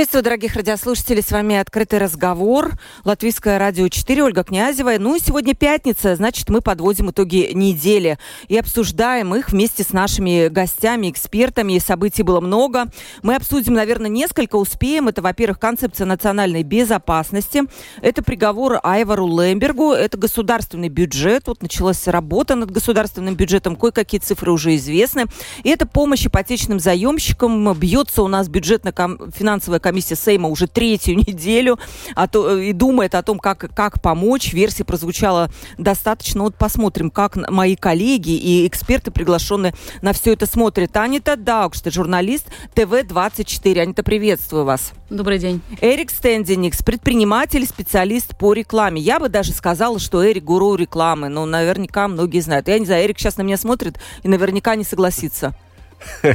Приветствую, дорогих радиослушателей. С вами «Открытый разговор». Латвийское радио 4, Ольга Князева. Ну и сегодня пятница, значит, мы подводим итоги недели и обсуждаем их вместе с нашими гостями, экспертами. Событий было много. Мы обсудим, наверное, несколько, успеем. Это, во-первых, концепция национальной безопасности. Это приговор Айвару Лембергу. Это государственный бюджет. Вот началась работа над государственным бюджетом. Кое-какие цифры уже известны. И это помощь ипотечным заемщикам. Бьется у нас бюджетно-финансовая комиссия Сейма уже третью неделю а то, и думает о том, как, как помочь. Версия прозвучала достаточно. Вот посмотрим, как мои коллеги и эксперты, приглашенные на все это смотрят. Анита Даукшта, журналист ТВ-24. Анита, приветствую вас. Добрый день. Эрик Стендиникс, предприниматель, специалист по рекламе. Я бы даже сказала, что Эрик гуру рекламы, но наверняка многие знают. Я не знаю, Эрик сейчас на меня смотрит и наверняка не согласится.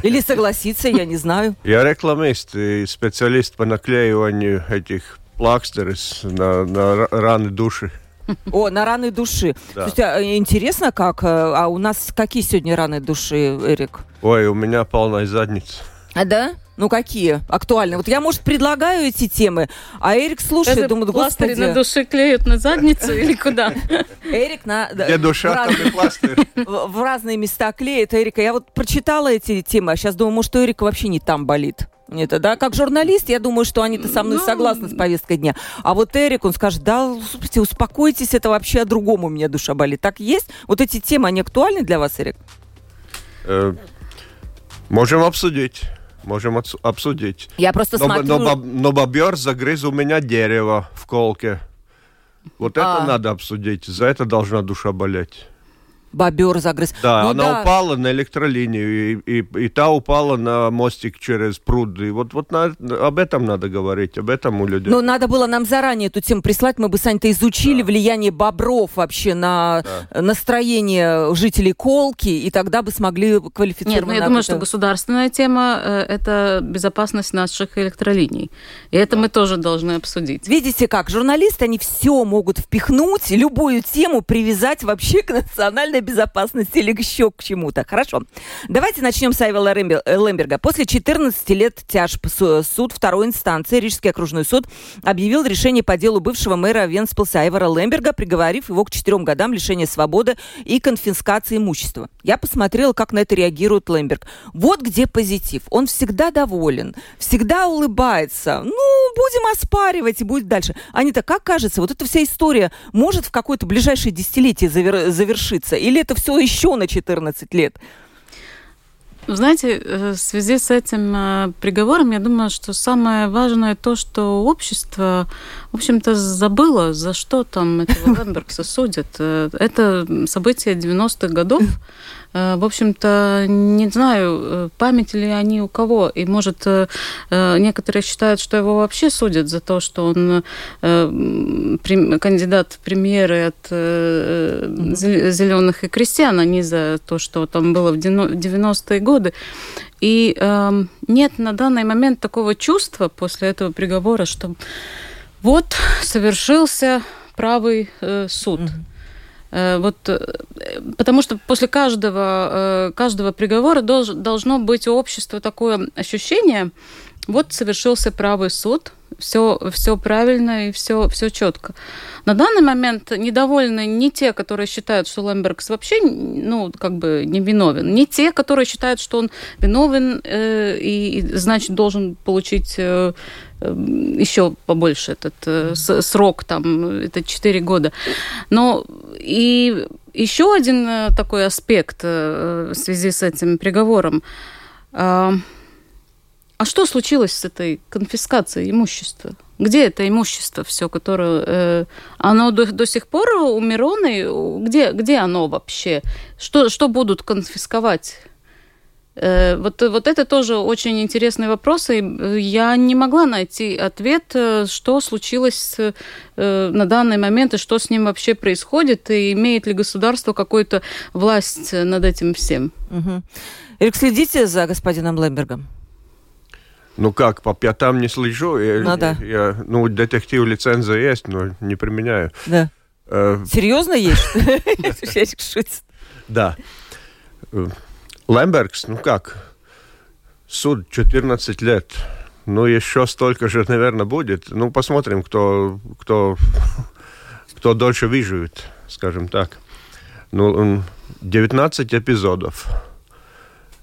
Или согласиться, я не знаю. Я рекламист и специалист по наклеиванию этих плакстеров на, на раны души. О, на раны души. Да. Есть, а, интересно, как? Э, а у нас какие сегодня раны души, Эрик? Ой, у меня полная задница. А да? Ну какие актуальные? Вот я, может, предлагаю эти темы, а Эрик слушает, Это думает, господи... на душе клеют на задницу или куда? Эрик на... Где душа, там и пластырь. В разные места клеит Эрика. Я вот прочитала эти темы, а сейчас думаю, может, у Эрика вообще не там болит. Это, да, как журналист, я думаю, что они-то со мной ну... согласны с повесткой дня. А вот Эрик, он скажет, да, слушайте, успокойтесь, это вообще о другом у меня душа болит. Так есть? Вот эти темы, они актуальны для вас, Эрик? Э, можем обсудить можем обсудить. Я просто но, смотрю... Но, но бобер загрыз у меня дерево в колке. Вот а... это надо обсудить. За это должна душа болеть бобер загрыз. Да, ну, она да. упала на электролинию, и, и, и та упала на мостик через пруд. И вот, вот на, об этом надо говорить, об этом у людей. Но надо было нам заранее эту тему прислать, мы бы, Сань-то, изучили да. влияние бобров вообще на да. настроение жителей Колки, и тогда бы смогли квалифицировать. Нет, ну, я думаю, это... что государственная тема э, – это безопасность наших электролиний. И это да. мы тоже должны обсудить. Видите как, журналисты, они все могут впихнуть, любую тему привязать вообще к национальной безопасности или еще к чему-то. Хорошо. Давайте начнем с Айвела Лемберга. После 14 лет тяжб суд второй инстанции, Рижский окружной суд, объявил решение по делу бывшего мэра Венспилса Айвара Лемберга, приговорив его к четырем годам лишения свободы и конфискации имущества. Я посмотрела, как на это реагирует Лемберг. Вот где позитив. Он всегда доволен, всегда улыбается. Ну, будем оспаривать и будет дальше. Анита, как кажется, вот эта вся история может в какое-то ближайшее десятилетие завер- завершиться? Или это все еще на 14 лет? Знаете, э, в связи с этим э, приговором, я думаю, что самое важное то, что общество, в общем-то, забыло, за что там этого Лембергса судят. Э, это событие 90-х годов, в общем-то, не знаю, э, память ли они у кого. И, может, э, некоторые считают, что его вообще судят за то, что он кандидат в премьеры от зеленых и крестьян, а не за то, что там было в 90-е годы. И нет на данный момент такого чувства после этого приговора, что вот совершился правый суд. Mm-hmm. Э, вот, э, потому что после каждого, э, каждого приговора долж, должно быть у общества такое ощущение, вот совершился правый суд, все, все правильно и все, все четко. На данный момент недовольны не те, которые считают, что Лембергс вообще, ну, как бы не виновен, не те, которые считают, что он виновен э, и, и, значит, должен получить э, еще побольше этот э, срок, там, это 4 года. Но и еще один э, такой аспект э, в связи с этим приговором. Э, а что случилось с этой конфискацией имущества? Где это имущество все, которое... Оно до, до сих пор у Мироны? Где, где оно вообще? Что, что будут конфисковать? Э, вот, вот это тоже очень интересный вопрос, и э, я не могла найти ответ, э, что случилось на данный момент и что с ним вообще происходит, и имеет ли государство какую-то власть над этим всем. Угу. Эрик, следите за господином Лембергом? Ну как, по пятам не слежу. Я, ну, да. я, ну, детектив лицензия есть, но не применяю. Да. Э, Серьезно есть? Да. Лембергс, ну как, суд 14 лет. Ну, еще столько же, наверное, будет. Ну, посмотрим, кто, кто, кто дольше выживет, скажем так. Ну, 19 эпизодов.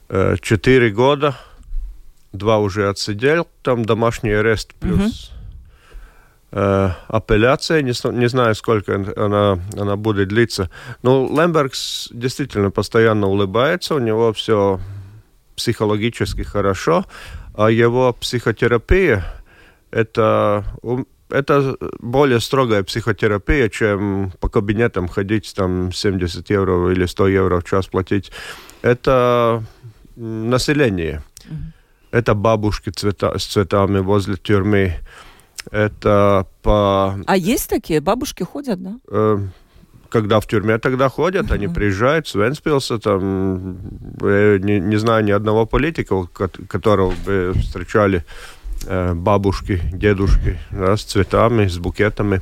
4 года. Два уже отсидел. Там домашний арест плюс э, апелляция. Не, не знаю, сколько она, она будет длиться. Но Лембергс действительно постоянно улыбается. У него все психологически хорошо. А его психотерапия это это более строгая психотерапия, чем по кабинетам ходить, там 70 евро или 100 евро в час платить. Это население. Mm-hmm. Это бабушки цвета, с цветами возле тюрьмы. Это по... А есть такие? Бабушки ходят, да? Э, когда в тюрьме тогда ходят, uh-huh. они приезжают с Венспилса, там, я не, не знаю ни одного политика, которого бы встречали э, бабушки, дедушки, да, с цветами, с букетами.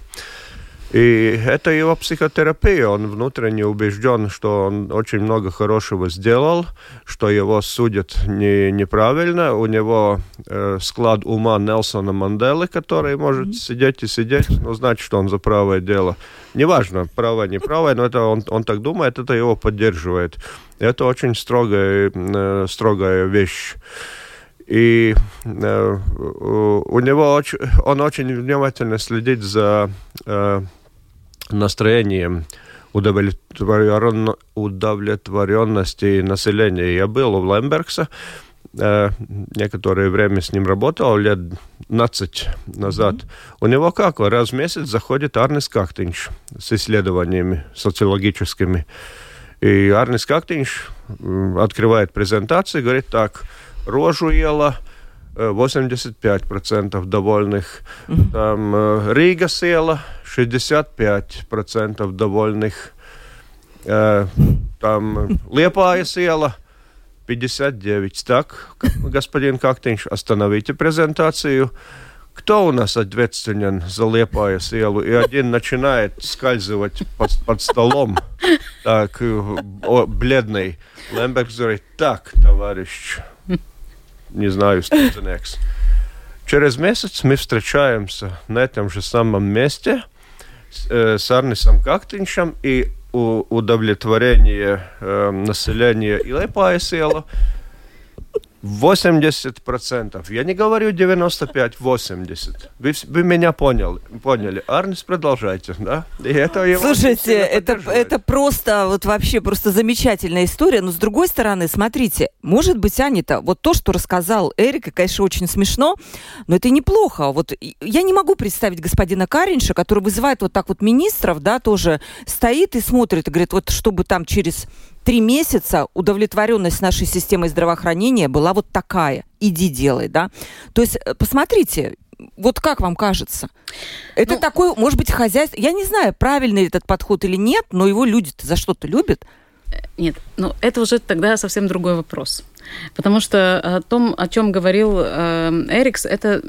И это его психотерапия. Он внутренне убежден, что он очень много хорошего сделал, что его судят не, неправильно. У него э, склад ума Нелсона Манделы, который может mm-hmm. сидеть и сидеть, ну, значит, что он за правое дело. Неважно, правое, не правое, но это он, он так думает, это его поддерживает. Это очень строгая, э, строгая вещь. И э, у него очень, он очень внимательно следит за э, настроением удовлетворен... удовлетворенности населения. Я был у Лембергса, э, некоторое время с ним работал, лет 15 назад. Mm-hmm. У него как, раз в месяц заходит Арнис Кахтинч с исследованиями социологическими. И Арнис Кахтинч открывает презентацию и говорит так, рожу ела, 85% довольных. Там э, Рига села, 65% довольных. Э, там Лепаяс иела 59. Так, господин Кактинш, остановите презентацию. Кто у нас ответственен за Лепаяс иелу? И один начинает скальзывать под, под столом, так, о, бледный. Лемберг говорит, так, товарищ, не знаю, студенекс. Через месяц мы встречаемся на этом же самом месте – Э, с Арнисом Кактиншем и удовлетворение э, населения Илайпаес иела 80%. Я не говорю 95-80. Вы, вы меня поняли. поняли. Арнис, продолжайте. Да? И это его Слушайте, это, это просто, вот вообще просто замечательная история. Но с другой стороны, смотрите, может быть, Анита, вот то, что рассказал Эрик, конечно, очень смешно, но это неплохо. Вот я не могу представить господина Каринша, который вызывает вот так вот министров, да, тоже стоит и смотрит и говорит, вот чтобы там через три месяца удовлетворенность нашей системой здравоохранения была вот такая. Иди делай, да. То есть, э, посмотрите, вот как вам кажется? Это ну, такой, может быть, хозяйство... Я не знаю, правильный этот подход или нет, но его люди за что-то любят. Нет, ну это уже тогда совсем другой вопрос. Потому что о том, о чем говорил э, Эрикс, это,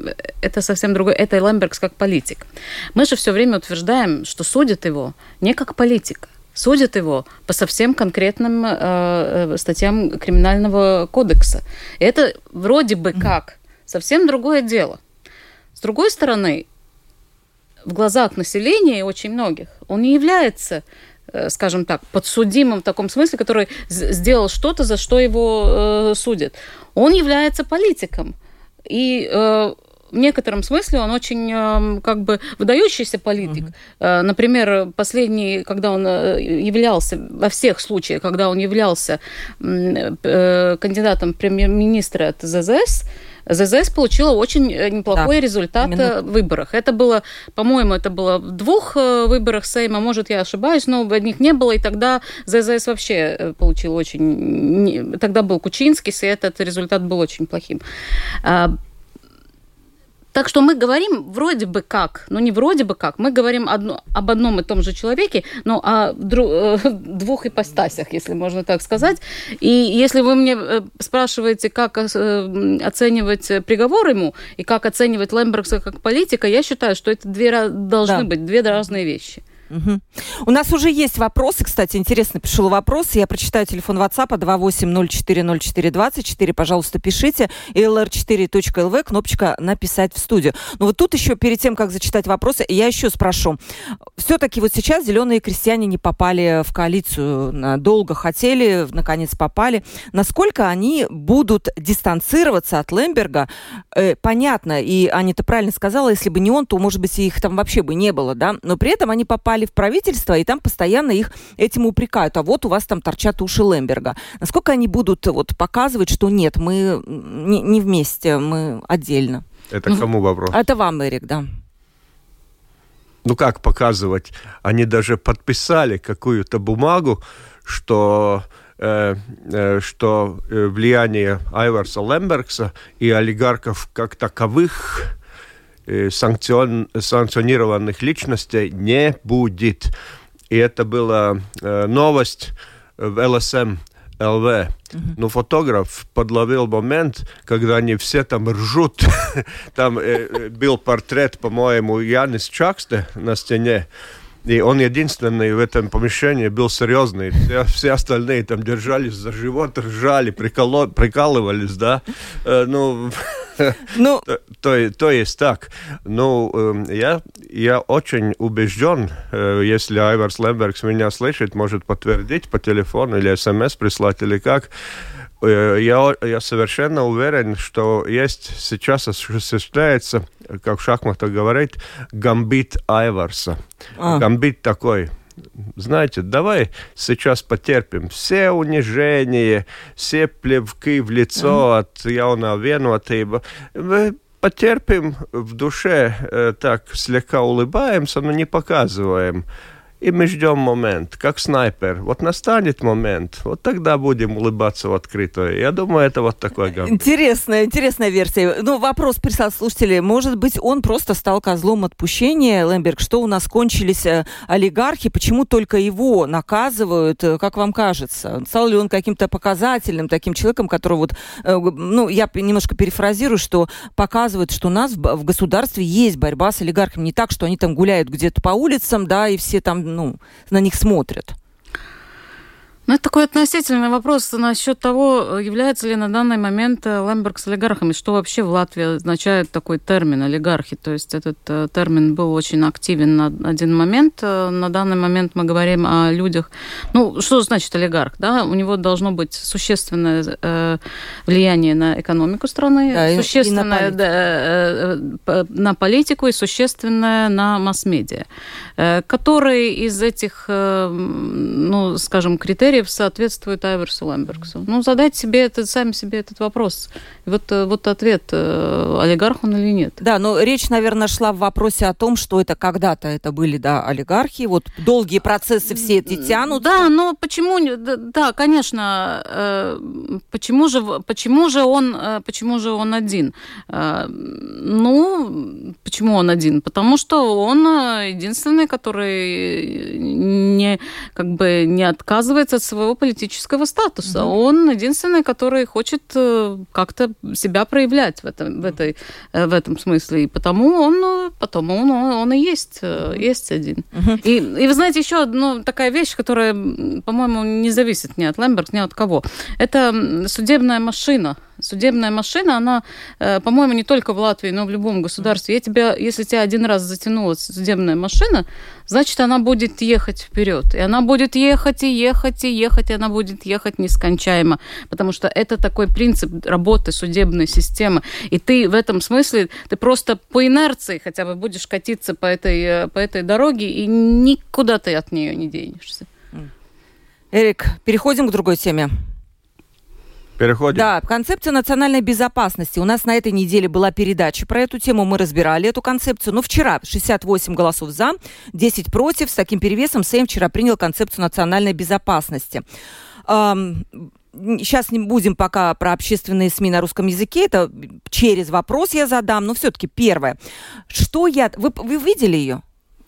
это совсем другое. Это Лембергс как политик. Мы же все время утверждаем, что судят его не как политика судят его по совсем конкретным э, э, статьям криминального кодекса. И это вроде бы как совсем другое дело. С другой стороны, в глазах населения очень многих он не является э, скажем так, подсудимым в таком смысле, который сделал что-то, за что его э, судят. Он является политиком. И э, в некотором смысле он очень эм, как бы выдающийся политик. Угу. Например, последний, когда он являлся, во всех случаях, когда он являлся кандидатом премьер-министра от ЗЗС, ЗЗС получила очень э, неплохой да, результат именно. в выборах. Это было, по-моему, это было в двух э, выборах Сейма, может, я ошибаюсь, но в одних не было, и тогда ЗЗС вообще э, получил очень... Тогда был Кучинский, и этот результат был очень плохим. Так что мы говорим вроде бы как, ну не вроде бы как, мы говорим одно, об одном и том же человеке, но о дру, э, двух ипостасях, если можно так сказать. И если вы мне э, спрашиваете, как э, оценивать приговор ему и как оценивать Лембергса как политика, я считаю, что это две, должны да. быть две разные вещи. Угу. У нас уже есть вопросы, кстати, интересно, пришел вопрос. Я прочитаю телефон WhatsApp 28040424. Пожалуйста, пишите. lr4.lv, кнопочка «Написать в студию». Но вот тут еще, перед тем, как зачитать вопросы, я еще спрошу. Все-таки вот сейчас зеленые крестьяне не попали в коалицию. Долго хотели, наконец попали. Насколько они будут дистанцироваться от Лемберга? Э, понятно, и Аня-то правильно сказала, если бы не он, то, может быть, их там вообще бы не было, да? Но при этом они попали попали в правительство, и там постоянно их этим упрекают. А вот у вас там торчат уши Лемберга. Насколько они будут вот показывать, что нет, мы не, не вместе, мы отдельно? Это ну, кому вопрос? Это вам, Эрик, да. Ну как показывать? Они даже подписали какую-то бумагу, что э, э, что э, влияние Айварса Лембергса и олигархов как таковых Э, санкцион, санкционированных личностей не будет. И это была э, новость в ЛСМ ЛВ. Но фотограф подловил момент, когда они все там ржут. там э, э, был портрет, по-моему, Янис Чаксте на стене. И он единственный в этом помещении был серьезный. Все, все остальные там держались за живот, ржали, приколо, прикалывались, да. Э, ну, ну... то, то, то есть так. Ну, э, я, я очень убежден, э, если Айварс Лембергс меня слышит, может подтвердить по телефону или смс прислать, или как, я, я совершенно уверен, что есть сейчас осуществляется, как в шахматах говорит, гамбит Айварса. А. Гамбит такой. Знаете, давай сейчас потерпим все унижения, все плевки в лицо mm. от явного винуватыба. Потерпим в душе, э, так слегка улыбаемся, но не показываем и мы ждем момент, как снайпер. Вот настанет момент, вот тогда будем улыбаться в открытую. Я думаю, это вот такой гамбит. Интересная, интересная версия. Ну, вопрос прислал слушатели. Может быть, он просто стал козлом отпущения, Лемберг? Что у нас кончились э, олигархи? Почему только его наказывают? Э, как вам кажется? Стал ли он каким-то показательным таким человеком, которого вот, э, ну, я немножко перефразирую, что показывает, что у нас в государстве есть борьба с олигархами. Не так, что они там гуляют где-то по улицам, да, и все там ну, на них смотрят? Ну, это такой относительный вопрос насчет того, является ли на данный момент э, Лемберг с олигархами, что вообще в Латвии означает такой термин олигархи. То есть этот э, термин был очень активен на один момент. Э, на данный момент мы говорим о людях. Ну, что значит олигарх? Да? У него должно быть существенное э, влияние на экономику страны, да, существенное и на, политику. Э, на политику и существенное на масс-медиа, э, которые из этих, э, ну, скажем, критериев критериев соответствует Айверсу Ламбергсу? Ну, задать себе этот, сами себе этот вопрос. Вот, э, вот ответ, э, олигарх он или нет. Да, но речь, наверное, шла в вопросе о том, что это когда-то это были, да, олигархи, вот долгие процессы все эти тянут. Да, но почему, да, конечно, э, почему же, почему же он, почему же он один? Ну, почему он один? Потому что он единственный, который не, как бы не отказывается от своего политического статуса. Да. Он единственный, который хочет э, как-то себя проявлять в этом, в этой, э, в этом смысле. И потому он, э, потому он, он и есть, есть один. Угу. И, и вы знаете, еще одна такая вещь, которая, по-моему, не зависит ни от Лемберг, ни от кого. Это судебная машина Судебная машина, она, э, по-моему, не только в Латвии, но в любом государстве. Я тебя, если тебя один раз затянула судебная машина, значит, она будет ехать вперед. И она будет ехать и ехать и ехать, и она будет ехать нескончаемо. Потому что это такой принцип работы судебной системы. И ты в этом смысле, ты просто по инерции хотя бы будешь катиться по этой, э, по этой дороге, и никуда ты от нее не денешься. Эрик, переходим к другой теме. Переходим. Да, концепция национальной безопасности. У нас на этой неделе была передача про эту тему. Мы разбирали эту концепцию. Но вчера 68 голосов за, 10 против. С таким перевесом Сейм вчера принял концепцию национальной безопасности. Эм, сейчас не будем пока про общественные СМИ на русском языке. Это через вопрос я задам. Но все-таки первое. Что я... Вы, вы видели ее?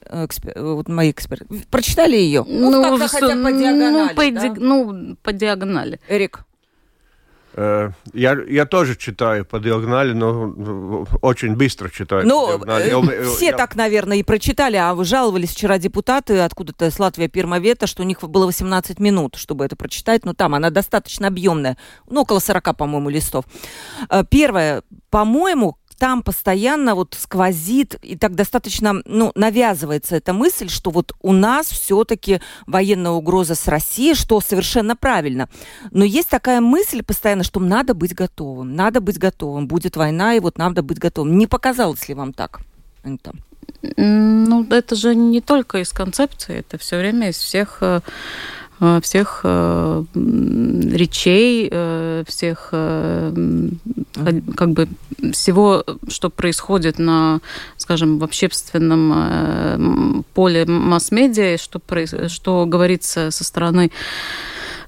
Экспер... Вот мои эксперты. Прочитали ее? Ну, ну как-то хотя по диагонали. Ну, по, да? ди... ну, по диагонали. Эрик. Э, я, я тоже читаю по диагонали, но очень быстро читаю. Ну, э, все я... так, наверное, и прочитали, а вы жаловались вчера депутаты откуда-то с Латвии Пермовета, что у них было 18 минут, чтобы это прочитать, но там она достаточно объемная, ну, около 40, по-моему, листов. Э, первое, по-моему, там постоянно вот сквозит и так достаточно, ну, навязывается эта мысль, что вот у нас все-таки военная угроза с Россией, что совершенно правильно. Но есть такая мысль постоянно, что надо быть готовым, надо быть готовым, будет война, и вот надо быть готовым. Не показалось ли вам так, Анита? Ну, это же не только из концепции, это все время из всех э, всех э, речей, э, всех как бы всего, что происходит на, скажем, в общественном поле масс-медиа, что, что говорится со стороны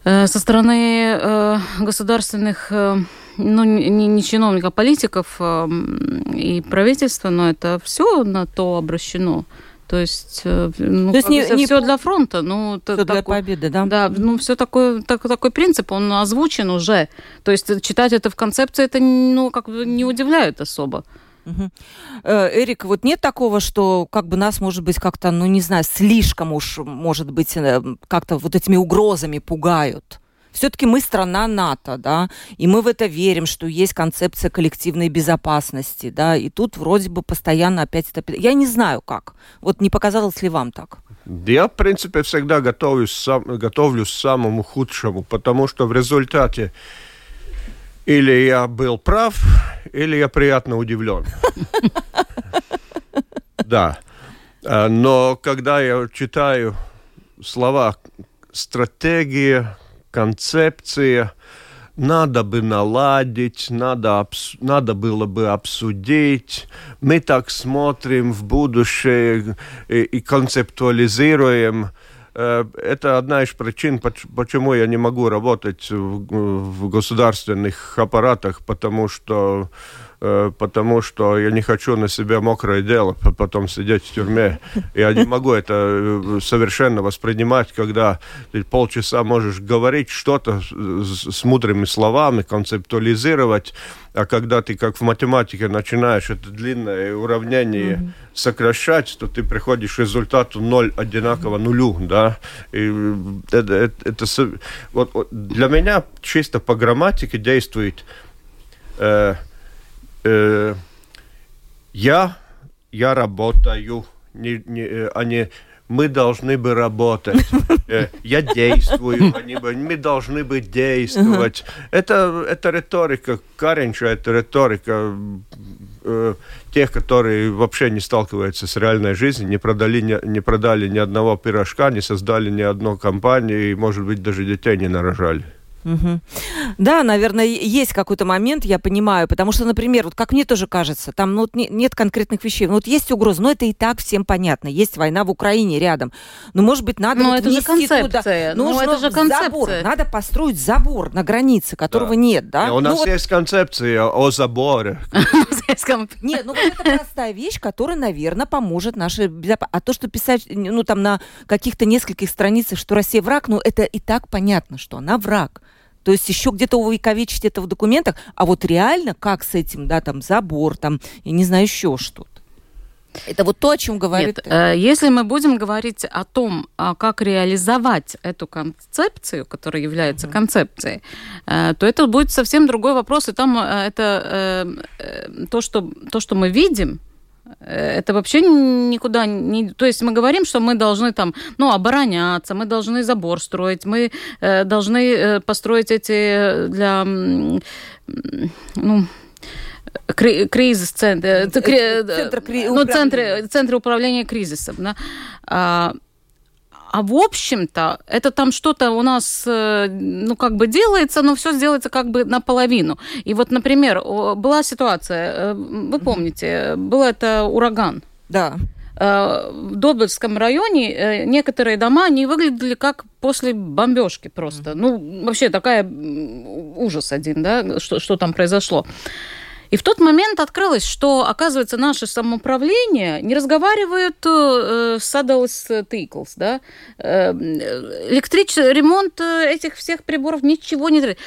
со стороны государственных ну, не, не чиновников, а политиков и правительства, но это все на то обращено. То есть, э, ну, То есть не, не все для фронта, ну все такой, для победы, да? Да, ну все такой так, такой принцип, он озвучен уже. То есть читать это в концепции, это ну как бы не удивляет особо. Угу. Эрик, вот нет такого, что как бы нас, может быть, как-то, ну не знаю, слишком уж, может быть, э, как-то вот этими угрозами пугают? Все-таки мы страна НАТО, да, и мы в это верим, что есть концепция коллективной безопасности, да, и тут вроде бы постоянно опять это... Я не знаю как. Вот не показалось ли вам так? Я, в принципе, всегда готовлюсь, сам, готовлюсь к самому худшему, потому что в результате или я был прав, или я приятно удивлен. Да. А, но когда я читаю слова стратегия, концепция, надо бы наладить, надо, надо было бы обсудить. Мы так смотрим в будущее и, и концептуализируем. Э, это одна из причин, почему я не могу работать в, в государственных аппаратах, потому что Э, потому что я не хочу на себя мокрое дело, потом сидеть в тюрьме. Я не могу это э, совершенно воспринимать, когда ты полчаса можешь говорить что-то с мудрыми словами, концептуализировать, а когда ты, как в математике, начинаешь это длинное уравнение mm-hmm. сокращать, то ты приходишь к результату ноль одинаково нулю, да. И это, это, это вот, для меня чисто по грамматике действует э, э, я, я работаю, не, не, э, а не мы должны бы работать. Э, я действую, они, мы должны бы действовать. Это, это риторика, Каринча, это риторика э, тех, которые вообще не сталкиваются с реальной жизнью, не продали, не, не продали ни одного пирожка, не создали ни одной компании, и, может быть, даже детей не нарожали. Угу. Да, наверное, есть какой-то момент, я понимаю, потому что, например, вот как мне тоже кажется, там ну, вот не, нет конкретных вещей, ну, вот есть угроза, но это и так всем понятно, есть война в Украине рядом, но может быть надо но вот это же концепция, туда, ну, это же концепция. забор, надо построить забор на границе, которого да. нет, да? у нас ну, есть вот... концепция о заборе. Нет, ну вот это простая вещь, которая, наверное, поможет нашей безопасности. А то, что писать, ну там на каких-то нескольких страницах, что Россия враг, ну это и так понятно, что она враг. То есть еще где-то увековечить это в документах, а вот реально как с этим, да, там забор, там, я не знаю, еще что-то. Это вот то, о чем говорит... Нет, э, если мы будем говорить о том, а как реализовать эту концепцию, которая является mm-hmm. концепцией, э, то это будет совсем другой вопрос. И там э, это то, что, то, что мы видим, это вообще никуда не... То есть мы говорим, что мы должны там, ну, обороняться, мы должны забор строить, мы должны построить эти для, ну, кризис центр, э, центр, ну, центры, центры управления кризисом. Да? А, в общем-то, это там что-то у нас, э, ну, как бы делается, но все сделается как бы наполовину. И вот, например, была ситуация, э, вы помните, был это ураган. Да. В Добрском районе некоторые дома, не выглядели как после бомбежки просто. Ну, вообще такая ужас один, да, что, что там произошло. И в тот момент открылось, что, оказывается, наше самоуправление не разговаривает э, с Adels Tickles, да, э, электричество, ремонт э, этих всех приборов ничего не...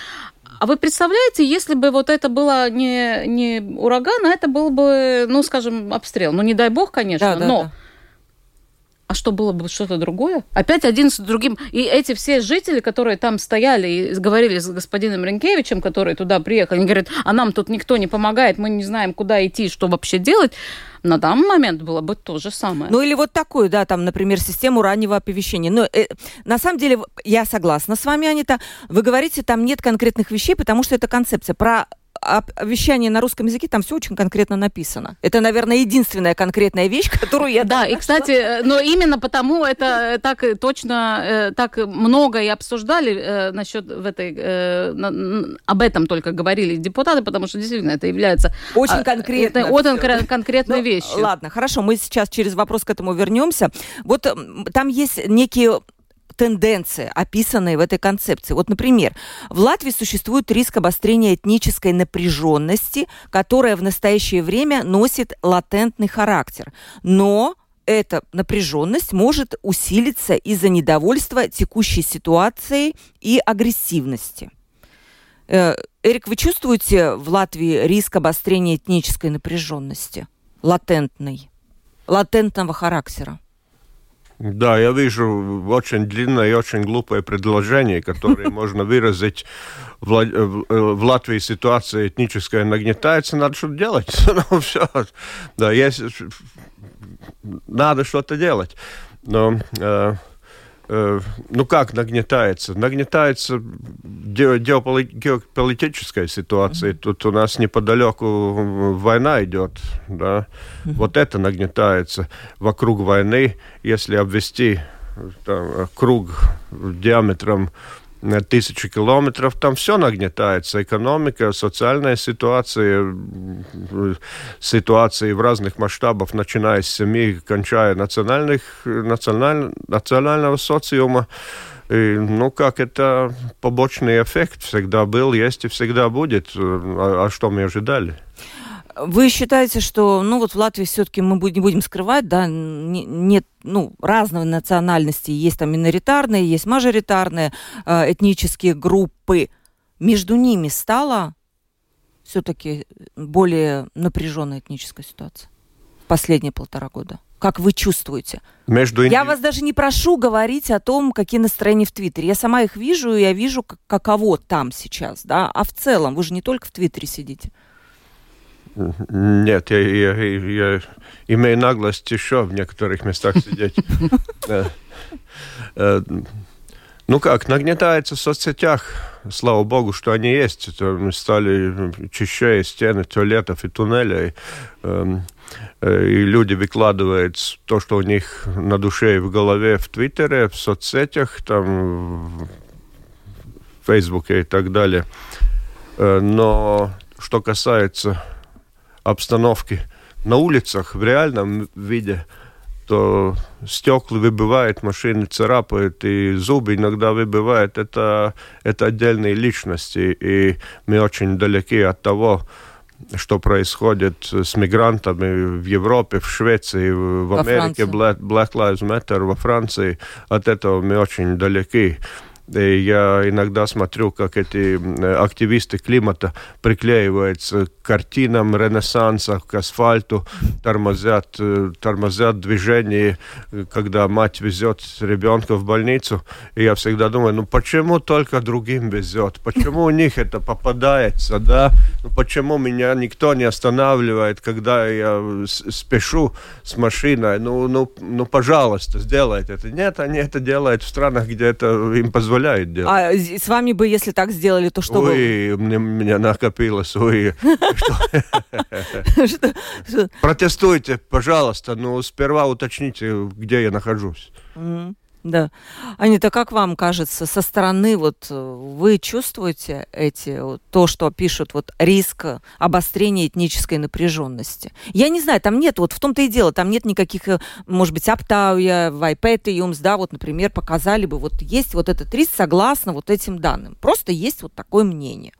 А вы представляете, если бы вот это было не, не ураган, а это был бы, ну, скажем, обстрел. Ну, не дай бог, конечно, да, да, но... Да а что было бы что-то другое? Опять один с другим. И эти все жители, которые там стояли и говорили с господином Ренкевичем, который туда приехал, они говорят, а нам тут никто не помогает, мы не знаем, куда идти, что вообще делать. На данный момент было бы то же самое. Ну или вот такую, да, там, например, систему раннего оповещения. Но э, на самом деле я согласна с вами, Анита. Вы говорите, там нет конкретных вещей, потому что это концепция. Про вещание на русском языке там все очень конкретно написано. Это, наверное, единственная конкретная вещь, которую я... Да, и, кстати, э, но именно потому это э, так точно, э, так много и обсуждали насчет в этой... Об этом только говорили депутаты, потому что действительно это является... Очень а, конкретно. Это очень конкретная ну, вещь. Ладно, хорошо, мы сейчас через вопрос к этому вернемся. Вот там есть некие тенденции, описанные в этой концепции. Вот, например, в Латвии существует риск обострения этнической напряженности, которая в настоящее время носит латентный характер. Но эта напряженность может усилиться из-за недовольства текущей ситуацией и агрессивности. Э, Эрик, вы чувствуете в Латвии риск обострения этнической напряженности? Латентной, латентного характера? Да, я вижу очень длинное и очень глупое предложение, которое можно выразить в, в Латвии ситуация этническая нагнетается, надо что-то делать. ну, все. Да, есть, надо что-то делать. Но э, Э, ну как нагнетается? Нагнетается геополитическая ситуация. Тут у нас неподалеку война идет, да. Вот это нагнетается. Вокруг войны, если обвести там, круг диаметром тысячи километров, там все нагнетается. Экономика, социальная ситуация, ситуации в разных масштабах, начиная с семьи, кончая национальных, националь, национального социума. И, ну, как это побочный эффект всегда был, есть и всегда будет. А, а что мы ожидали? Вы считаете, что, ну вот в Латвии все-таки мы не будем скрывать, да, нет, ну, разной национальности, есть там миноритарные, есть мажоритарные э, этнические группы. Между ними стала все-таки более напряженная этническая ситуация в последние полтора года. Как вы чувствуете? Между... Я вас даже не прошу говорить о том, какие настроения в Твиттере. Я сама их вижу, и я вижу, каково там сейчас, да. А в целом, вы же не только в Твиттере сидите. Нет, я, я, я имею наглость еще в некоторых местах сидеть. Э, ну как, нагнетается в соцсетях, слава богу, что они есть. Мы стали чище стены туалетов и туннелей. Эм, э, и люди выкладывают то, что у них на душе и в голове в Твиттере, в соцсетях, там, в Фейсбуке и так далее. Э, но что касается обстановки на улицах в реальном виде, то стекла выбивают, машины царапают, и зубы иногда выбивают. Это, это отдельные личности, и мы очень далеки от того, что происходит с мигрантами в Европе, в Швеции, в Америке, Black, Black Lives Matter, во Франции. От этого мы очень далеки. Я иногда смотрю, как эти активисты климата приклеиваются к картинам Ренессанса, к асфальту, тормозят, э, тормозят движение, когда мать везет ребенка в больницу. И я всегда думаю, ну почему только другим везет? Почему у них это попадается, да? Ну почему меня никто не останавливает, когда я спешу с машиной? Ну, ну, ну пожалуйста, сделайте это. Нет, они это делают в странах, где это им позволяет делать. А с вами бы, если так сделали, то что Ой, бы? Мне, меня накопилось, ой. Протестуйте, пожалуйста, но сперва уточните, где я нахожусь. Да. Анита, как вам кажется, со стороны вот э, вы чувствуете эти, то, что пишут, вот риск обострения этнической напряженности? Я не знаю, там нет, вот в том-то и дело, там нет никаких, э, может быть, Аптауя, Вайпетиумс, да, вот, например, показали бы, вот есть вот этот риск согласно вот этим данным. Просто есть вот такое мнение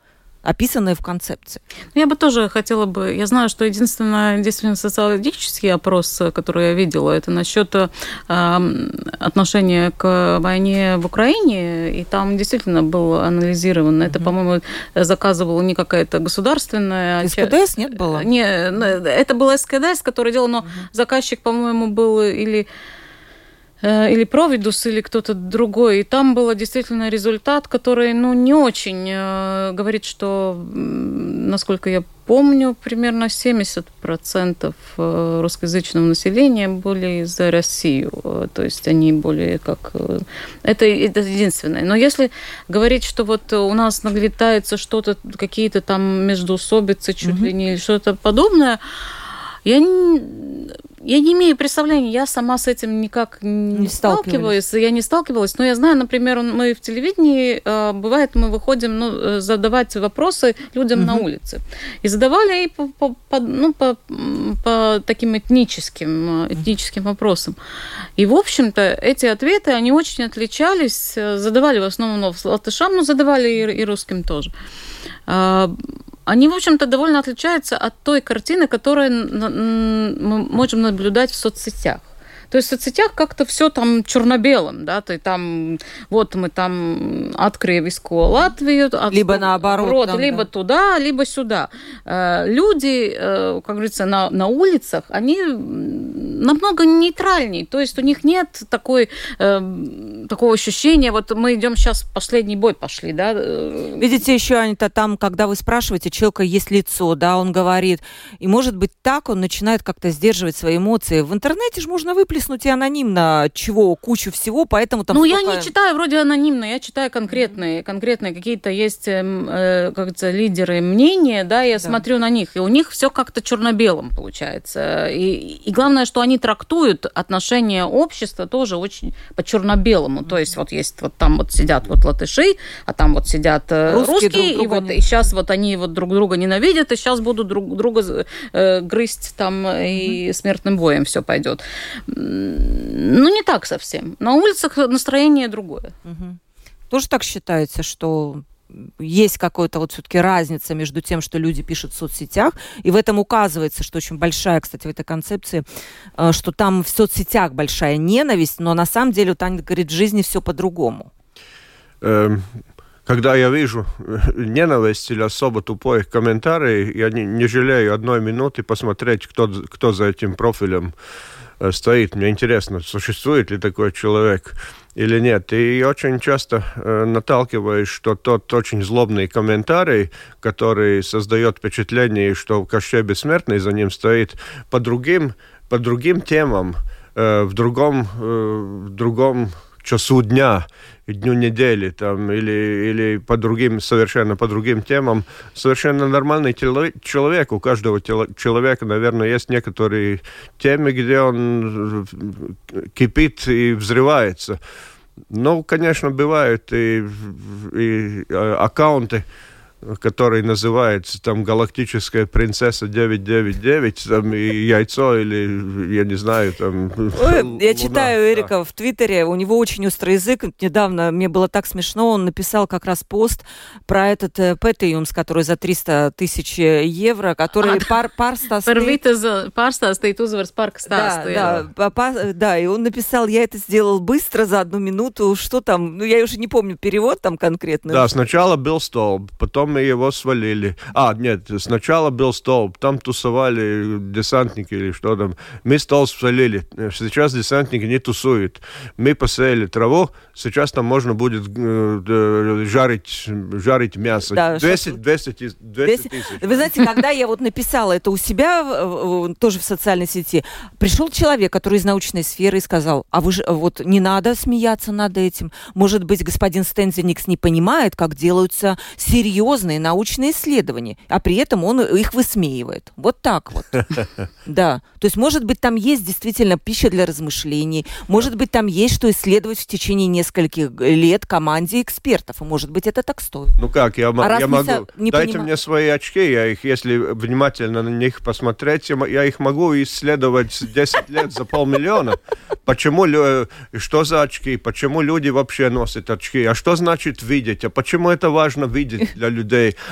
описанные в концепции. Я бы тоже хотела бы, я знаю, что единственный действительно социологический опрос, который я видела, это насчет э, отношения к войне в Украине, и там действительно был анализирован. Это, по-моему, заказывала не какая-то государственная... А СКДС нет было? Не, это был СКДС, который делал, но заказчик, по-моему, был или Э, или Провидус, или кто-то другой. И там был действительно результат, который, ну, не очень э, говорит, что, насколько я помню, примерно 70% э, русскоязычного населения были за Россию. То есть они более как... Это, это единственное. Но если говорить, что вот у нас нагнетается что-то, какие-то там междуусобицы, чуть mm-hmm. ли не что-то подобное, я не, я не имею представления, я сама с этим никак не, не сталкиваюсь. Я не сталкивалась, но я знаю, например, мы в телевидении, э, бывает, мы выходим ну, э, задавать вопросы людям угу. на улице. И задавали и по, по, по, ну, по, по таким этническим, э, этническим вопросам. И, в общем-то, эти ответы, они очень отличались. Задавали в основном латышам, но задавали и, и русским тоже. Они, в общем-то, довольно отличаются от той картины, которую мы можем наблюдать в соцсетях. То есть в соцсетях как-то все там черно-белым, да, ты там, вот мы там открыли Латвию, от, либо наоборот, там, либо да. туда, либо сюда. Э, люди, э, как говорится, на, на улицах, они намного нейтральнее, то есть у них нет такой, э, такого ощущения, вот мы идем сейчас, последний бой пошли, да. Видите, еще, Анита, там, когда вы спрашиваете, человека есть лицо, да, он говорит, и может быть так он начинает как-то сдерживать свои эмоции. В интернете же можно выплеснуть и анонимно чего, кучу всего, поэтому там... Ну, столько... я не читаю вроде анонимно, я читаю конкретные, конкретные какие-то есть, эм, э, как говорится, лидеры мнения, да, я да. смотрю на них, и у них все как-то черно-белым получается. И, и главное, что они трактуют отношения общества тоже очень по черно-белому. То есть вот есть вот там вот сидят вот латыши, а там вот сидят э, русские, русские и вот не... и сейчас вот они вот друг друга ненавидят, и сейчас будут друг друга э, грызть там, и смертным боем все пойдет. Ну, не так совсем. На улицах настроение другое. Угу. Тоже так считается, что есть какая-то вот все-таки разница между тем, что люди пишут в соцсетях, и в этом указывается, что очень большая, кстати, в этой концепции, э, что там в соцсетях большая ненависть, но на самом деле, вот Аня говорит, в жизни все по-другому. Эм, когда я вижу э, ненависть или особо тупой комментарий, я не, не жалею одной минуты посмотреть, кто, кто за этим профилем Э, стоит. Мне интересно, существует ли такой человек или нет. И очень часто э, наталкиваюсь, что тот очень злобный комментарий, который создает впечатление, что Кощей Бессмертный за ним стоит по другим, по другим темам, э, в другом, э, в другом часу дня дню недели там, или, или по другим, совершенно по другим темам. Совершенно нормальный человек. У каждого человека, наверное, есть некоторые темы, где он кипит и взрывается. Ну, конечно, бывают и, и аккаунты, который называется там «Галактическая принцесса 999», там и яйцо или, я не знаю, там... Ой, я читаю Эрика да. в Твиттере, у него очень острый язык. Недавно мне было так смешно, он написал как раз пост про этот э, Петиумс, который за 300 тысяч евро, который а, пар, pārstāstīt. Pārstāstīt uzvaras парка stāstu. Да, да, по, да, и он написал, я это сделал быстро за одну минуту, что там, ну я уже не помню перевод там конкретно. Да, сначала был столб, потом мы его свалили. А, нет, сначала был столб, там тусовали десантники или что там. Мы столб свалили, сейчас десантники не тусуют. Мы посеяли траву, сейчас там можно будет э, жарить, жарить мясо. Да, 200, 200, 200 тысяч. Вы знаете, когда я вот написала это у себя, тоже в социальной сети, пришел человек, который из научной сферы, и сказал, а вы же вот не надо смеяться над этим. Может быть, господин Стензеникс не понимает, как делаются серьезные научные исследования, а при этом он их высмеивает. Вот так вот. Да. То есть, может быть, там есть действительно пища для размышлений, может быть, там есть что исследовать в течение нескольких лет команде экспертов, и может быть, это так стоит. Ну как, я, а я могу... Не Дайте поним... мне свои очки, я их, если внимательно на них посмотреть, я их могу исследовать 10 лет за полмиллиона. Почему, что за очки, почему люди вообще носят очки, а что значит видеть, а почему это важно видеть для людей,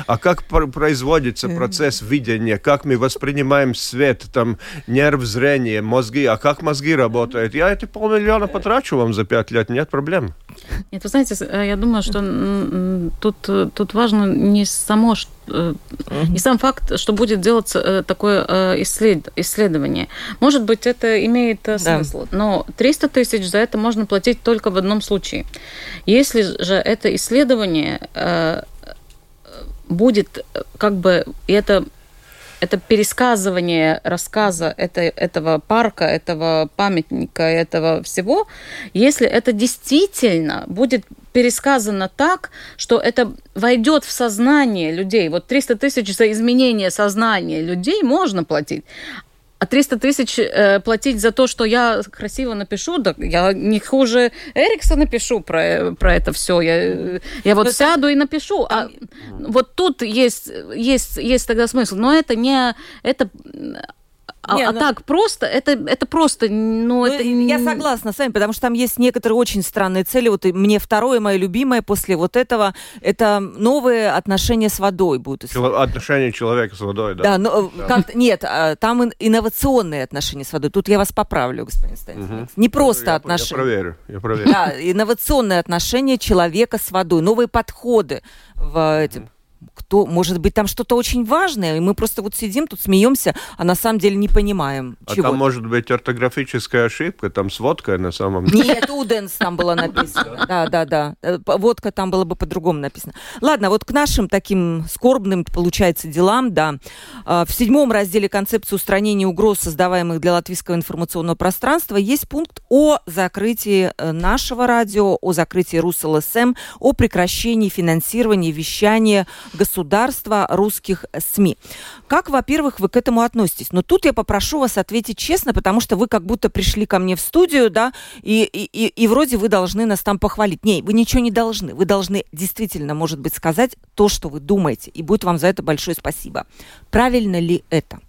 а как производится процесс видения, как мы воспринимаем свет, там, нерв зрения, мозги, а как мозги работают. Я эти полмиллиона потрачу вам за пять лет, нет проблем. Нет, вы знаете, э, я думаю, что тут, э, тут важно не само, э, не сам факт, что будет делаться такое исследование. Может быть, это имеет смысл, да. но 300 тысяч за это можно платить только в одном случае. Если же это исследование будет как бы, это это пересказывание рассказа это, этого парка, этого памятника, этого всего, если это действительно будет пересказано так, что это войдет в сознание людей. Вот 300 тысяч за изменение сознания людей можно платить. А 300 тысяч э, платить за то, что я красиво напишу, да я не хуже Эрикса напишу про, про это все. Я, я вот Но сяду это... и напишу. А вот тут есть, есть, есть тогда смысл. Но это не... Это а, не, а ну, так просто, это, это просто, ну, ну, это... Я согласна с вами, потому что там есть некоторые очень странные цели. Вот и мне второе, мое любимое после вот этого, это новые отношения с водой будут. Чело- отношения человека с водой, да. Да, но да. Как нет, а, там инновационные отношения с водой. Тут я вас поправлю, господин Станислав. Угу. Не просто я, отношения. Я проверю, я проверю. Да, инновационные отношения человека с водой, новые подходы в этим кто, может быть, там что-то очень важное, и мы просто вот сидим тут, смеемся, а на самом деле не понимаем, а чего. там может быть ортографическая ошибка, там с водкой на самом деле. Нет, Уденс там было написано. Да, да, да. Э, водка там было бы по-другому написано. Ладно, вот к нашим таким скорбным, получается, делам, да. А, в седьмом разделе концепции устранения угроз, создаваемых для латвийского информационного пространства, есть пункт о закрытии э, нашего радио, о закрытии РусЛСМ, о прекращении финансирования вещания государства русских СМИ. Как, во-первых, вы к этому относитесь? Но тут я попрошу вас ответить честно, потому что вы как будто пришли ко мне в студию, да, и, и, и вроде вы должны нас там похвалить. Не, вы ничего не должны. Вы должны действительно, может быть, сказать то, что вы думаете, и будет вам за это большое спасибо. Правильно ли это,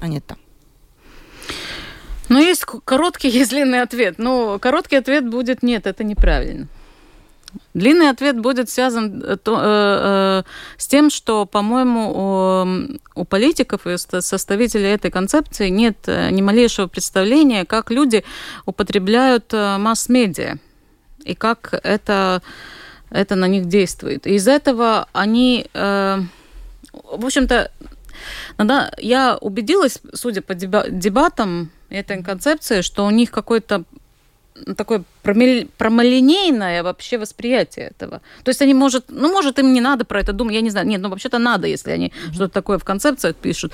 Анета? Ну, есть короткий, есть длинный ответ. Но короткий ответ будет нет, это неправильно. Длинный ответ будет связан э, э, э, с тем, что, по-моему, у, политиков и составителей этой концепции нет ни малейшего представления, как люди употребляют масс-медиа и как это, это на них действует. И из этого они, в общем-то, я убедилась, судя по дебатам этой концепции, что у них какой-то такое промалинейное вообще восприятие этого. То есть они, может, ну, может, им не надо про это думать, я не знаю. Нет, ну, вообще-то надо, если они mm-hmm. что-то такое в концепциях пишут.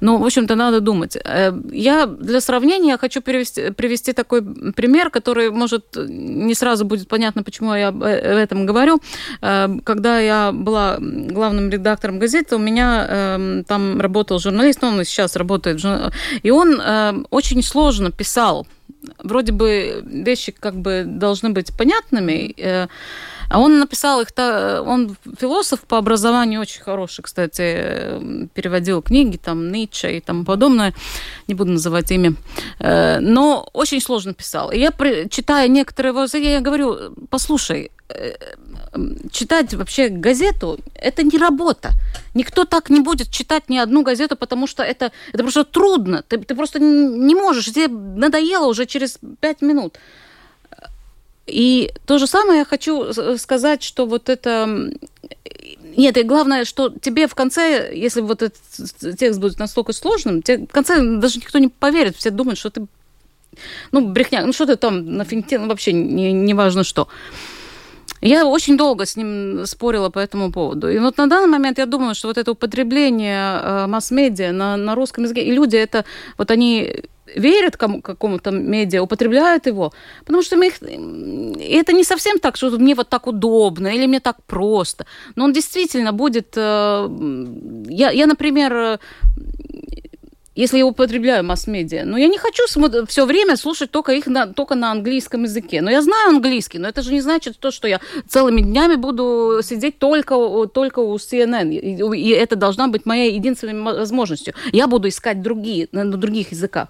Но, в общем-то, надо думать. Э, я для сравнения хочу привести, привести такой пример, который, может, не сразу будет понятно, почему я об э, этом говорю. Э, когда я была главным редактором газеты, у меня эм, там работал журналист, он сейчас работает, и он очень сложно писал вроде бы вещи как бы должны быть понятными, э, а он написал их, он философ по образованию очень хороший, кстати, переводил книги, там, Ницше и тому подобное, не буду называть имя, э, но очень сложно писал. И я, читая некоторые его, я говорю, послушай, э, читать вообще газету – это не работа. Никто так не будет читать ни одну газету, потому что это, это просто трудно. Ты, ты просто не можешь. Тебе надоело уже через пять минут. И то же самое я хочу сказать, что вот это... Нет, и главное, что тебе в конце, если вот этот текст будет настолько сложным, тебе в конце даже никто не поверит, все думают, что ты, ну, брехня, ну, что ты там на финте, ну, вообще не, не важно что. Я очень долго с ним спорила по этому поводу. И вот на данный момент я думаю, что вот это употребление э, масс-медиа на, на русском языке, и люди это, вот они верят кому, какому-то медиа, употребляют его, потому что мы их... это не совсем так, что мне вот так удобно или мне так просто. Но он действительно будет... Э, я, я например, если я употребляю масс-медиа. Но я не хочу все время слушать только их на, только на английском языке. Но я знаю английский, но это же не значит то, что я целыми днями буду сидеть только, только у CNN. И, и это должна быть моей единственной возможностью. Я буду искать другие, на, других языках.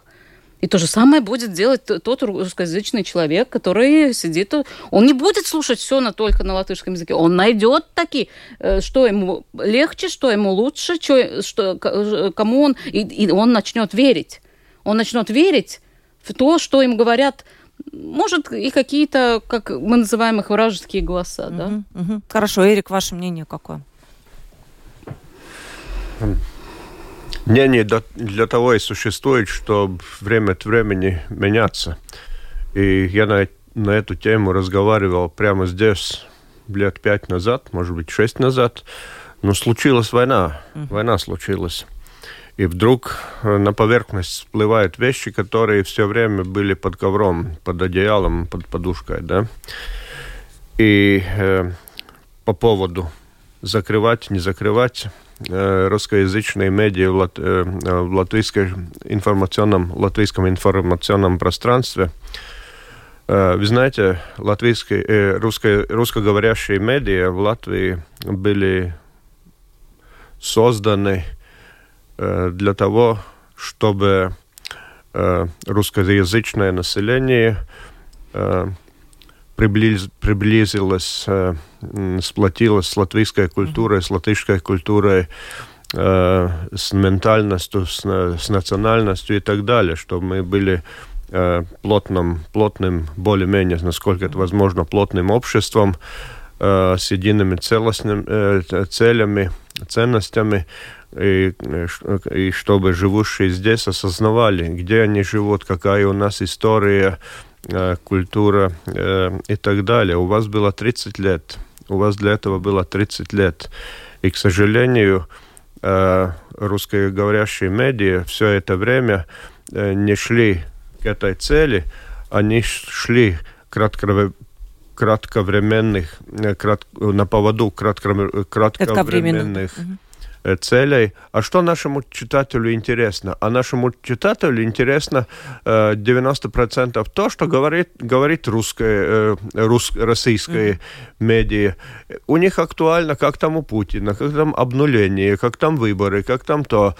И то же самое будет делать тот русскоязычный человек, который сидит, он не будет слушать все на, только на латышском языке, он найдет такие, э, что ему легче, что ему лучше, что, что, кому он, и, и он начнет верить. Он начнет верить в то, что им говорят может, и какие-то, как мы называем их, вражеские голоса, угу, да? Угу. Хорошо, Эрик, ваше мнение какое? Мнение для того и существует, чтобы время от времени меняться. И я на, на эту тему разговаривал прямо здесь лет пять назад, может быть, шесть назад. Но случилась война. Война случилась. И вдруг э, на поверхность всплывают вещи, которые все время были под ковром, под одеялом, под подушкой, да. И э, по поводу закрывать, не закрывать, русскоязычные медиа в, лат, в латвийском информационном, латвийском информационном пространстве. Вы знаете, латвийские, русско, русскоговорящие медиа в Латвии были созданы для того, чтобы русскоязычное население приблиз, приблизилось, э, сплотилось с латвийской культурой, с латышской культурой, э, с ментальностью, с, с национальностью и так далее, чтобы мы были э, плотным, плотным, более-менее, насколько это возможно, плотным обществом, э, с едиными целостными, э, целями, ценностями, и, и чтобы живущие здесь осознавали, где они живут, какая у нас история, Э, культура э, и так далее. У вас было 30 лет. У вас для этого было 30 лет. И, к сожалению, э, русскоговорящие медиа все это время не шли к этой цели, они шли кратко кратковременных, крат, на поводу кратковременных, кратковременных Э, целей. А что нашему читателю интересно? А нашему читателю интересно 90% э, то, что говорит, говорит русское, э, рус, российское mm-hmm. медиа. У них актуально, как там у Путина, как там обнуление, как там выборы, как там то.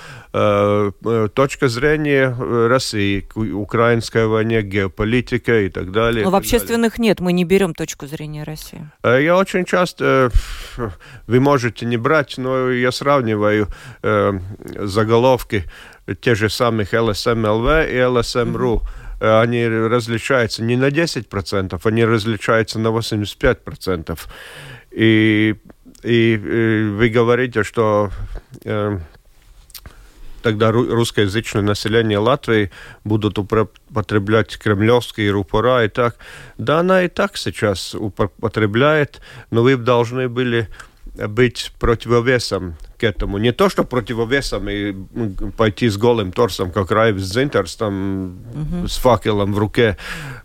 Точка зрения России, украинская войне, геополитика и так далее. Но в общественных далее. нет, мы не берем точку зрения России. Я очень часто, вы можете не брать, но я сравниваю сравниваю э, заголовки тех же самых LSMLV и LSM.ru, mm-hmm. они различаются не на 10%, они различаются на 85%. И, и, и вы говорите, что э, тогда русскоязычное население Латвии будут употреблять кремлевские рупора и так. Да, она и так сейчас употребляет, но вы должны были быть противовесом к этому. Не то, что противовесом и пойти с голым торсом, как Райвс Зинтерс, там, угу. с факелом в руке,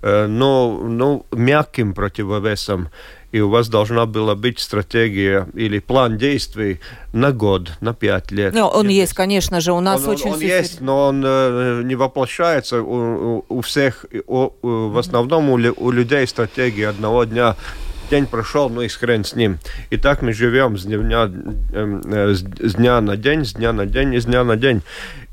э, но, но мягким противовесом и у вас должна была быть стратегия или план действий на год, на пять лет. Ну, он есть, конечно же, у нас он, очень... Он, он есть, но он э, не воплощается у, у всех, у, у, в основном у, у людей стратегия одного дня день прошел, ну и хрен с ним. И так мы живем с дня, э, с дня на день, с дня на день с дня на день.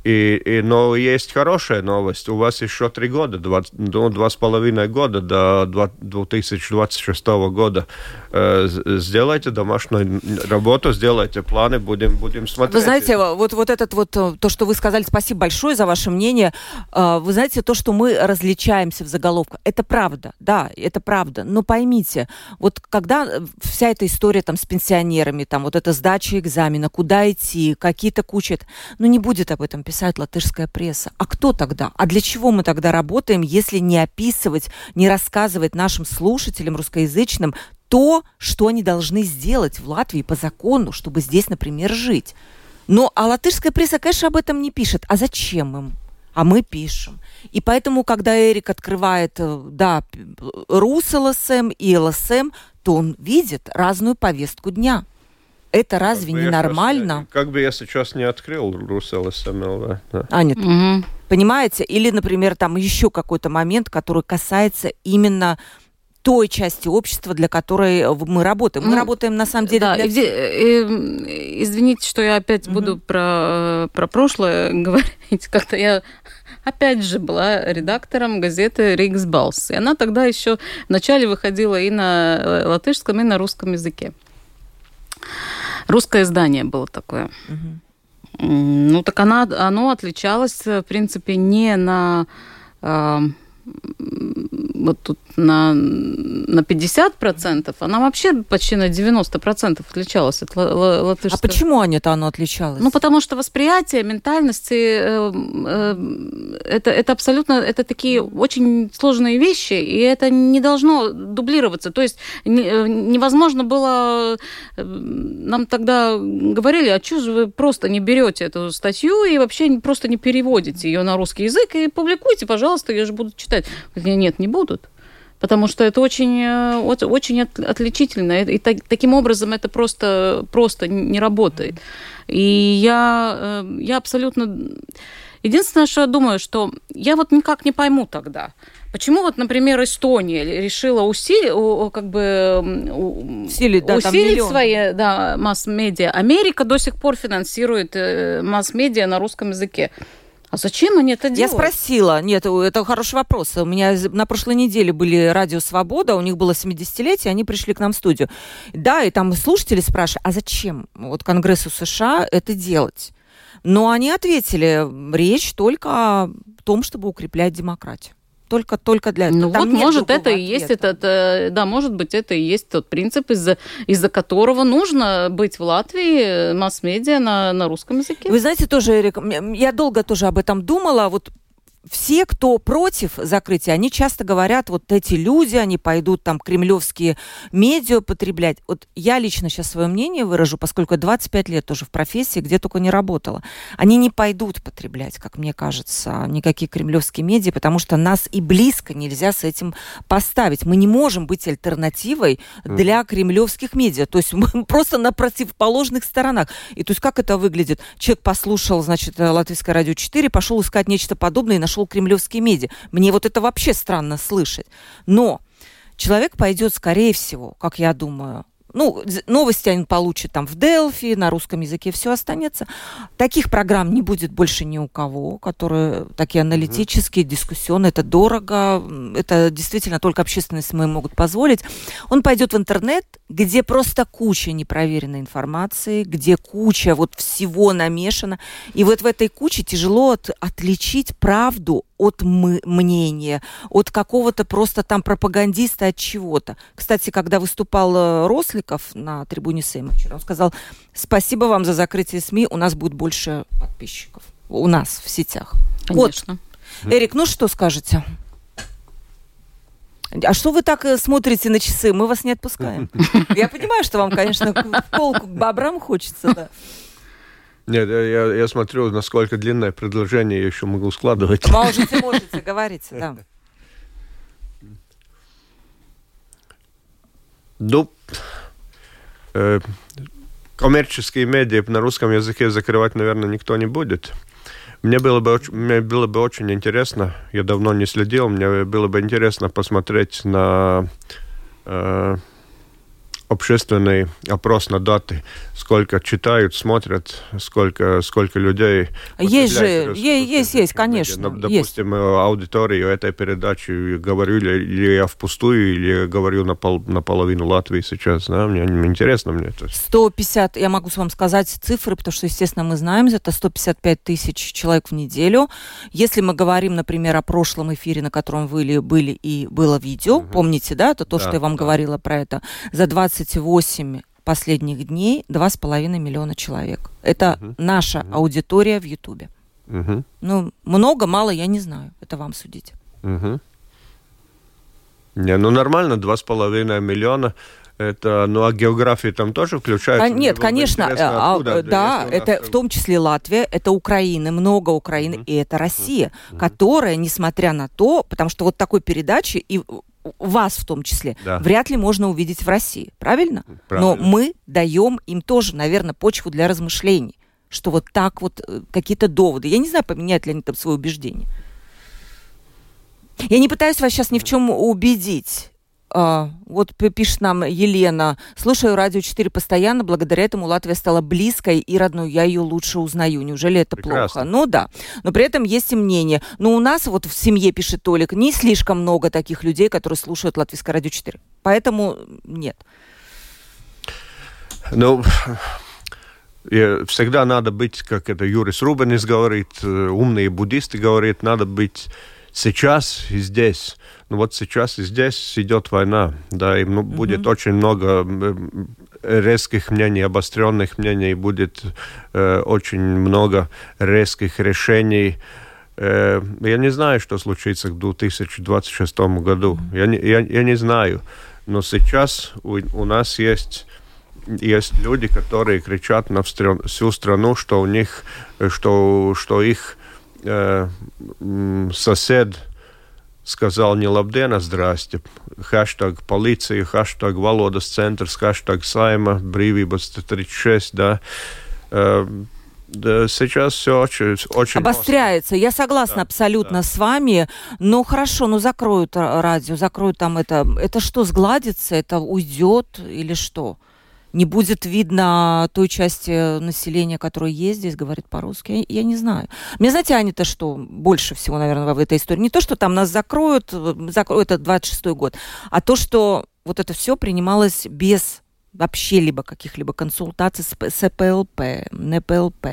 И, и, но есть хорошая новость. У вас еще три года, два, ну, два с половиной года до 2026 года. Э, сделайте домашнюю работу, сделайте планы, будем, будем смотреть. Вы знаете, вот, вот этот вот, э, то, что вы сказали, спасибо большое за ваше мнение. Э, вы знаете, то, что мы различаемся в заголовках, это правда, да, это правда. Но поймите, вот когда вся эта история там с пенсионерами, там вот эта сдача экзамена, куда идти, какие-то кучи, ну не будет об этом писать писать латышская пресса. А кто тогда? А для чего мы тогда работаем, если не описывать, не рассказывать нашим слушателям русскоязычным то, что они должны сделать в Латвии по закону, чтобы здесь, например, жить? Но а латышская пресса, конечно, об этом не пишет. А зачем им? А мы пишем. И поэтому, когда Эрик открывает, э, да, РУС ЛСМ и ЛСМ, то он видит разную повестку дня. Это разве как не нормально? Сейчас, как бы я сейчас не открыл Русел СМЛ. Да. А, нет. Угу. Понимаете? Или, например, там еще какой-то момент, который касается именно той части общества, для которой мы работаем. Мы ну, работаем на самом деле. Да, для... и, и, извините, что я опять угу. буду про, про прошлое говорить. Как-то я опять же была редактором газеты Риксбалс. И она тогда еще вначале выходила и на э, латышском, и на русском языке. Русское издание было такое. Угу. Ну, так она, оно отличалось, в принципе, не на э, вот тут на, на 50%, она вообще почти на 90% отличалась от латышского. А почему они-то оно отличалось? Ну, потому что восприятие, ментальности, э, э, это, это абсолютно, это такие очень сложные вещи, и это не должно дублироваться. То есть не, э, невозможно было, э, нам тогда говорили, а что же вы просто не берете эту статью и вообще просто не переводите ее на русский язык и публикуйте, пожалуйста, я же буду читать. Нет, не будут потому что это очень, э, очень отличительно, и таким образом это просто, просто не работает. И я, э, я абсолютно... Единственное, что я думаю, что я вот никак не пойму тогда, Почему вот, например, Эстония решила усилить, как бы усилить, да, усилить свои да, масс-медиа? Америка до сих пор финансирует э, масс-медиа на русском языке. А зачем они это делают? Я спросила. Нет, это хороший вопрос. У меня на прошлой неделе были радио «Свобода», у них было 70-летие, они пришли к нам в студию. Да, и там слушатели спрашивали, а зачем вот Конгрессу США это делать? Но они ответили, речь только о том, чтобы укреплять демократию только только для этого. Ну Там вот, может, это и есть этот, э, да, может быть, это и есть тот принцип, из-за из-за которого нужно быть в Латвии масс-медиа на, на русском языке. Вы знаете, тоже, Эрик, я долго тоже об этом думала, вот все, кто против закрытия, они часто говорят, вот эти люди, они пойдут там кремлевские медиа потреблять. Вот я лично сейчас свое мнение выражу, поскольку 25 лет тоже в профессии, где только не работала. Они не пойдут потреблять, как мне кажется, никакие кремлевские медиа, потому что нас и близко нельзя с этим поставить. Мы не можем быть альтернативой для кремлевских медиа. То есть мы просто на противоположных сторонах. И то есть как это выглядит? Человек послушал, значит, Латвийское радио 4, пошел искать нечто подобное и нашел нашел кремлевские медиа. Мне вот это вообще странно слышать. Но человек пойдет, скорее всего, как я думаю, ну, новости они получат там в Делфи, на русском языке все останется. Таких программ не будет больше ни у кого, которые такие аналитические, дискуссионные. Это дорого, это действительно только общественные СМИ могут позволить. Он пойдет в интернет, где просто куча непроверенной информации, где куча вот всего намешано. И вот в этой куче тяжело от, отличить правду от мнения, от какого-то просто там пропагандиста, от чего-то. Кстати, когда выступал э, Росликов на трибуне Сейма вчера, он сказал, спасибо вам за закрытие СМИ, у нас будет больше подписчиков. У нас в сетях. Конечно. Вот. Эрик, ну что скажете? А что вы так э, смотрите на часы? Мы вас не отпускаем. Я понимаю, что вам, конечно, в полку к бобрам хочется, да. Нет, я, я смотрю, насколько длинное предложение я еще могу складывать. Можете, можете, говорите, да. Ну, э, коммерческие медиа на русском языке закрывать, наверное, никто не будет. Мне было бы, мне было бы очень интересно, я давно не следил, мне было бы интересно посмотреть на э, общественный опрос на даты, сколько читают, смотрят, сколько, сколько людей... Есть же, есть, есть, есть, конечно. Допустим, есть. аудиторию этой передачи, говорю ли я впустую, или говорю на пол, наполовину Латвии сейчас, да, мне интересно мне это. 150, я могу вам сказать цифры, потому что, естественно, мы знаем, это 155 тысяч человек в неделю. Если мы говорим, например, о прошлом эфире, на котором вы были и было видео, угу. помните, да, это то, да, что я вам да. говорила про это, за 20 28 последних дней 2,5 миллиона человек. Это угу. наша угу. аудитория в Ютубе. Угу. Ну, много, мало, я не знаю. Это вам судить. Угу. Не, ну нормально, 2,5 миллиона. Это, ну а география там тоже включается? А, нет, конечно, а, откуда, да, это в том числе Латвия, это Украина, много Украины, mm-hmm. и это Россия, mm-hmm. которая, несмотря на то, потому что вот такой передачи и вас в том числе, да. вряд ли можно увидеть в России, правильно? правильно? Но мы даем им тоже, наверное, почву для размышлений, что вот так вот э, какие-то доводы. Я не знаю, поменяют ли они там свое убеждение. Я не пытаюсь вас сейчас ни в чем убедить. А, вот пишет нам Елена. Слушаю радио 4 постоянно, благодаря этому Латвия стала близкой и родной. Я ее лучше узнаю. Неужели это Прекрасно. плохо? Ну да. Но при этом есть и мнение. Но у нас вот в семье, пишет Толик, не слишком много таких людей, которые слушают Латвийское радио 4. Поэтому нет. Ну, всегда надо быть, как это Юрис Рубенис говорит, э, умные буддисты говорят, надо быть сейчас и здесь. Ну вот сейчас и здесь идет война, да, и ну, mm-hmm. будет очень много резких мнений, обостренных мнений, будет э, очень много резких решений. Э, я не знаю, что случится к 2026 году. Mm-hmm. Я, не, я, я не знаю. Но сейчас у, у нас есть есть люди, которые кричат на всю страну, что у них, что, что их э, сосед сказал не лабдien, а здрасте. Хэштаг полиция, хэштаг Валодас центrs, хэштаг Сайма, Брīvības 36, да. Э, да, сейчас все очень, очень обостряется. Остро. Я согласна да, абсолютно да. с вами. Но хорошо, ну закроют радио, закроют там это. Это что, сгладится? Это уйдет или что? Не будет видно той части населения, которая есть здесь, говорит по-русски. Я, я не знаю. Мне знаете, Аня-то что больше всего, наверное, в этой истории? Не то, что там нас закроют, закроют это 26-й год, а то, что вот это все принималось без вообще либо каких-либо консультаций с, с ПЛП, НПЛП,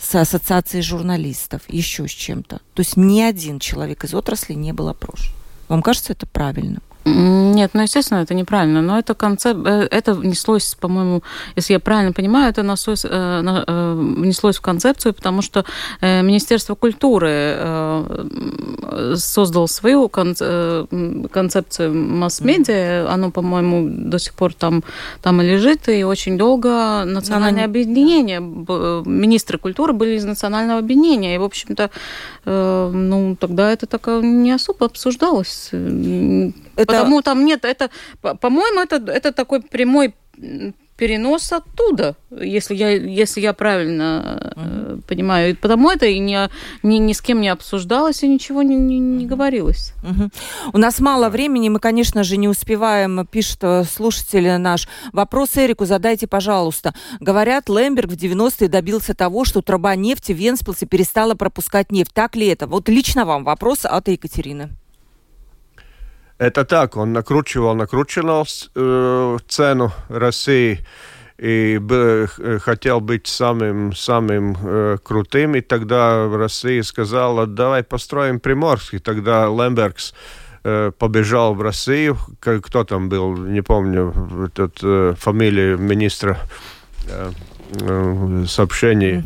с ассоциацией журналистов, еще с чем-то. То есть ни один человек из отрасли не был опрошен. Вам кажется это правильным? Нет, ну, естественно, это неправильно, но это концепт, э, это внеслось, по-моему, если я правильно понимаю, это наслось, э, э, внеслось в концепцию, потому что Министерство культуры создало свою концепцию масс-медиа, оно, по-моему, до сих пор там, там и лежит, и очень долго национальное объединение, министры культуры были из национального объединения, и, в общем-то, ну, тогда это так не особо обсуждалось. Это... Потому там нет, это, по-моему, это, это такой прямой перенос оттуда, если я, если я правильно uh-huh. понимаю. И потому это и ни, ни, ни с кем не обсуждалось и ничего не, не, не говорилось. Uh-huh. У нас мало времени, мы, конечно же, не успеваем, пишет э, слушатель наш. Вопрос Эрику задайте, пожалуйста. Говорят, Лемберг в 90-е добился того, что труба нефти в Венспилсе перестала пропускать нефть. Так ли это? Вот лично вам вопрос от Екатерины. Это так, он накручивал, накручивал э, цену России и э, хотел быть самым, самым э, крутым, и тогда Россия сказала, давай построим Приморский. Тогда Лембергс побежал в Россию, кто там был, не помню, этот, э, министра э, э, сообщений.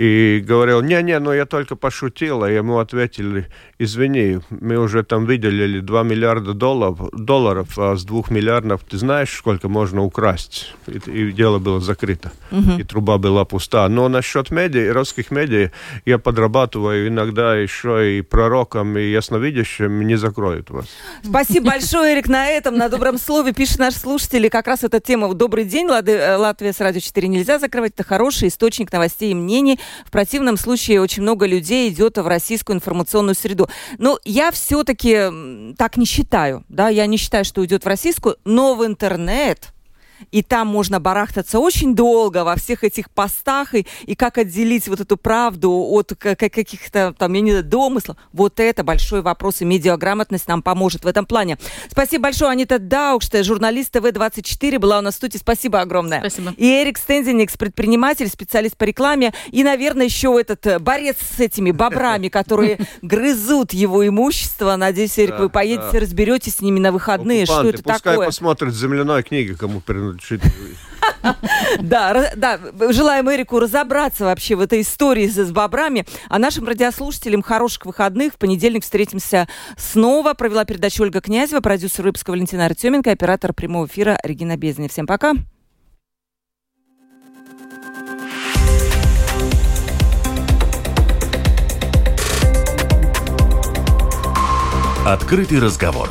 И говорил, не-не, ну я только пошутил, а ему ответили, извини, мы уже там выделили 2 миллиарда долларов, долларов а с 2 миллиардов ты знаешь, сколько можно украсть? И, и дело было закрыто, угу. и труба была пуста. Но насчет медиа, русских медиа, я подрабатываю иногда еще и пророком, и ясновидящим, не закроют вас. Спасибо большое, Эрик, на этом, на добром слове. Пишет наш слушатель, как раз эта тема «Добрый день, э, Латвия с Радио 4 нельзя закрывать». Это хороший источник новостей и мнений. В противном случае очень много людей идет в российскую информационную среду. Но я все-таки так не считаю. Да? Я не считаю, что уйдет в российскую, но в интернет и там можно барахтаться очень долго во всех этих постах, и, и как отделить вот эту правду от каких-то там, я не знаю, домыслов. Вот это большой вопрос, и медиаграмотность нам поможет в этом плане. Спасибо большое, Анита Даукште, журналист ТВ-24, была у нас в студии. Спасибо огромное. Спасибо. И Эрик Стензеникс, предприниматель, специалист по рекламе, и, наверное, еще этот э, борец с этими бобрами, которые грызут его имущество. Надеюсь, Эрик, вы поедете, разберетесь с ними на выходные, что это такое. Пускай посмотрят земляной книги, кому принадлежит да, да, желаем Эрику разобраться вообще в этой истории с бобрами. А нашим радиослушателям хороших выходных. В понедельник встретимся снова. Провела передачу Ольга Князева, продюсер выпуска Валентина Артеменко, оператор прямого эфира Регина Бездня. Всем пока. Открытый разговор